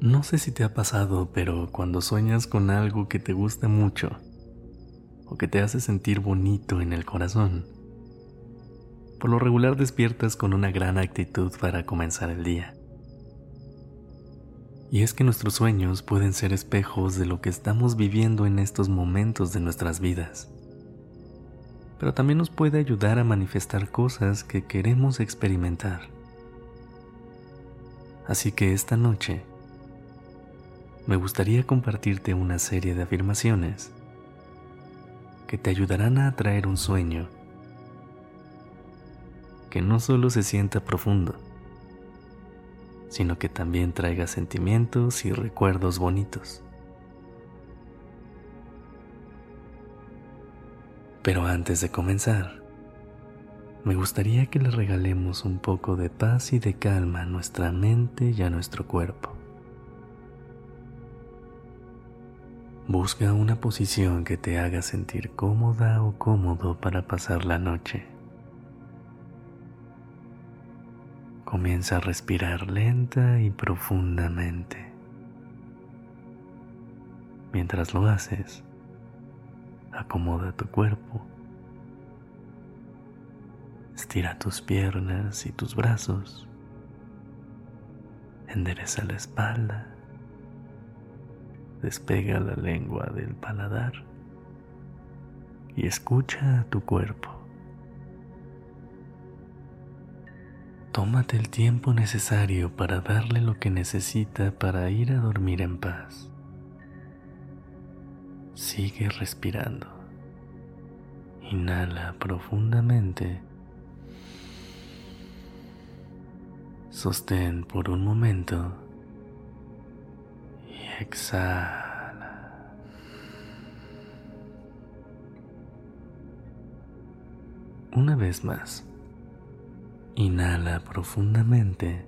No sé si te ha pasado, pero cuando sueñas con algo que te gusta mucho o que te hace sentir bonito en el corazón, por lo regular despiertas con una gran actitud para comenzar el día. Y es que nuestros sueños pueden ser espejos de lo que estamos viviendo en estos momentos de nuestras vidas. Pero también nos puede ayudar a manifestar cosas que queremos experimentar. Así que esta noche me gustaría compartirte una serie de afirmaciones que te ayudarán a atraer un sueño que no solo se sienta profundo, sino que también traiga sentimientos y recuerdos bonitos. Pero antes de comenzar, me gustaría que le regalemos un poco de paz y de calma a nuestra mente y a nuestro cuerpo. Busca una posición que te haga sentir cómoda o cómodo para pasar la noche. Comienza a respirar lenta y profundamente. Mientras lo haces, acomoda tu cuerpo. Estira tus piernas y tus brazos. Endereza la espalda despega la lengua del paladar y escucha a tu cuerpo. Tómate el tiempo necesario para darle lo que necesita para ir a dormir en paz. Sigue respirando. Inhala profundamente. Sostén por un momento exhala. Una vez más, inhala profundamente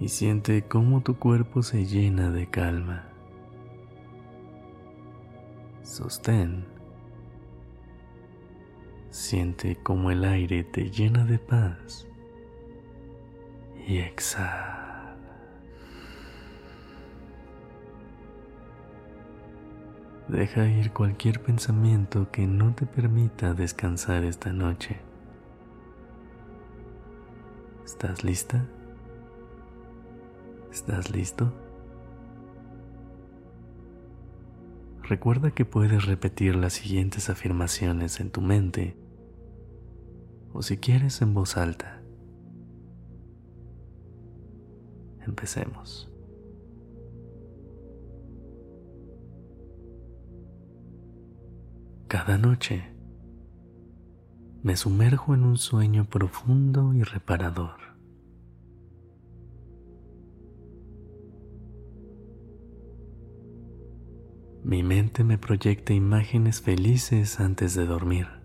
y siente cómo tu cuerpo se llena de calma. Sostén. Siente cómo el aire te llena de paz y exhala. Deja ir cualquier pensamiento que no te permita descansar esta noche. ¿Estás lista? ¿Estás listo? Recuerda que puedes repetir las siguientes afirmaciones en tu mente o si quieres en voz alta. Empecemos. Cada noche me sumerjo en un sueño profundo y reparador. Mi mente me proyecta imágenes felices antes de dormir.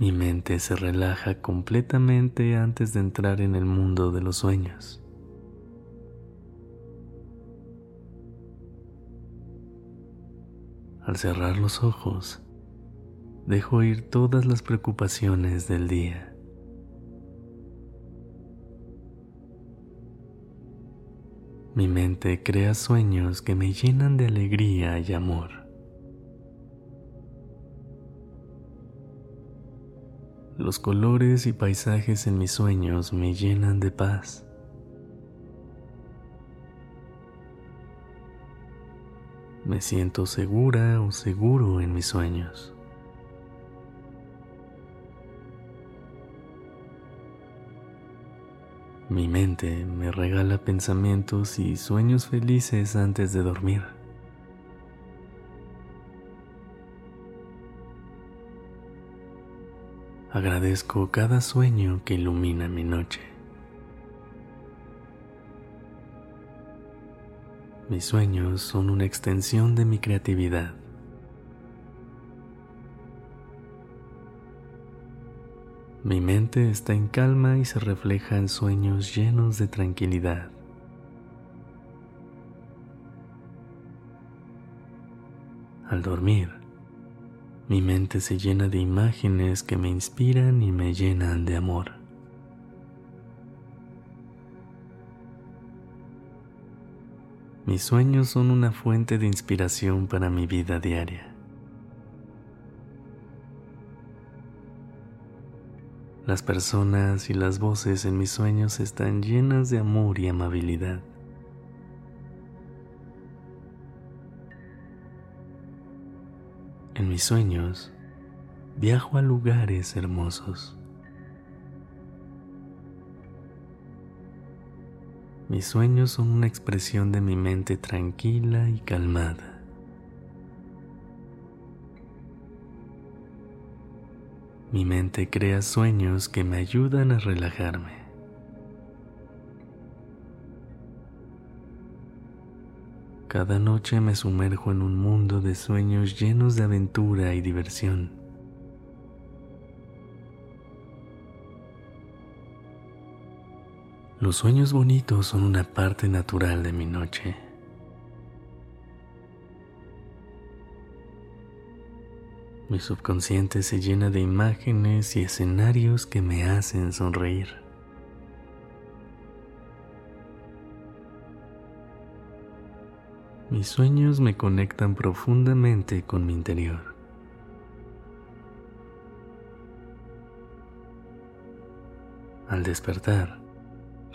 Mi mente se relaja completamente antes de entrar en el mundo de los sueños. Al cerrar los ojos, dejo ir todas las preocupaciones del día. Mi mente crea sueños que me llenan de alegría y amor. Los colores y paisajes en mis sueños me llenan de paz. Me siento segura o seguro en mis sueños. Mi mente me regala pensamientos y sueños felices antes de dormir. Agradezco cada sueño que ilumina mi noche. Mis sueños son una extensión de mi creatividad. Mi mente está en calma y se refleja en sueños llenos de tranquilidad. Al dormir, mi mente se llena de imágenes que me inspiran y me llenan de amor. Mis sueños son una fuente de inspiración para mi vida diaria. Las personas y las voces en mis sueños están llenas de amor y amabilidad. Mis sueños viajo a lugares hermosos. Mis sueños son una expresión de mi mente tranquila y calmada. Mi mente crea sueños que me ayudan a relajarme. Cada noche me sumerjo en un mundo de sueños llenos de aventura y diversión. Los sueños bonitos son una parte natural de mi noche. Mi subconsciente se llena de imágenes y escenarios que me hacen sonreír. Mis sueños me conectan profundamente con mi interior. Al despertar,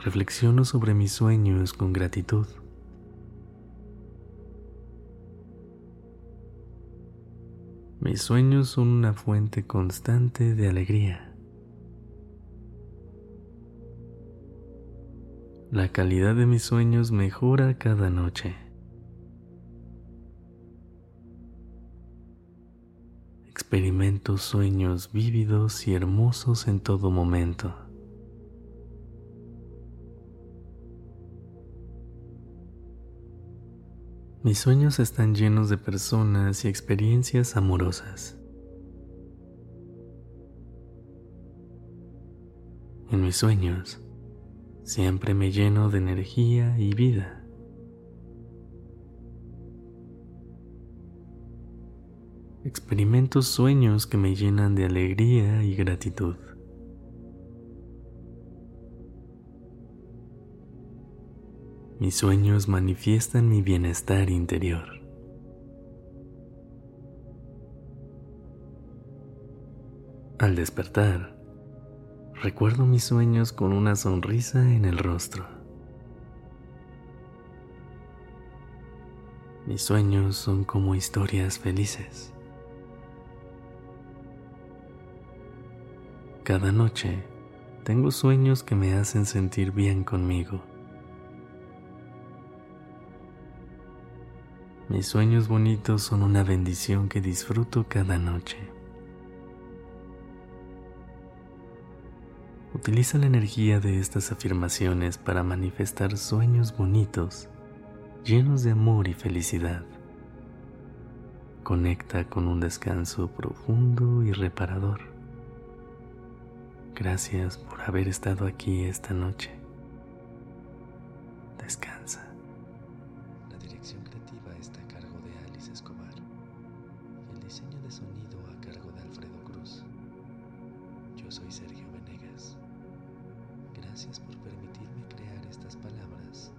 reflexiono sobre mis sueños con gratitud. Mis sueños son una fuente constante de alegría. La calidad de mis sueños mejora cada noche. Experimento sueños vívidos y hermosos en todo momento. Mis sueños están llenos de personas y experiencias amorosas. En mis sueños siempre me lleno de energía y vida. Experimento sueños que me llenan de alegría y gratitud. Mis sueños manifiestan mi bienestar interior. Al despertar, recuerdo mis sueños con una sonrisa en el rostro. Mis sueños son como historias felices. Cada noche tengo sueños que me hacen sentir bien conmigo. Mis sueños bonitos son una bendición que disfruto cada noche. Utiliza la energía de estas afirmaciones para manifestar sueños bonitos, llenos de amor y felicidad. Conecta con un descanso profundo y reparador. Gracias por haber estado aquí esta noche. Descansa. La dirección creativa está a cargo de Alice Escobar y el diseño de sonido a cargo de Alfredo Cruz. Yo soy Sergio Venegas. Gracias por permitirme crear estas palabras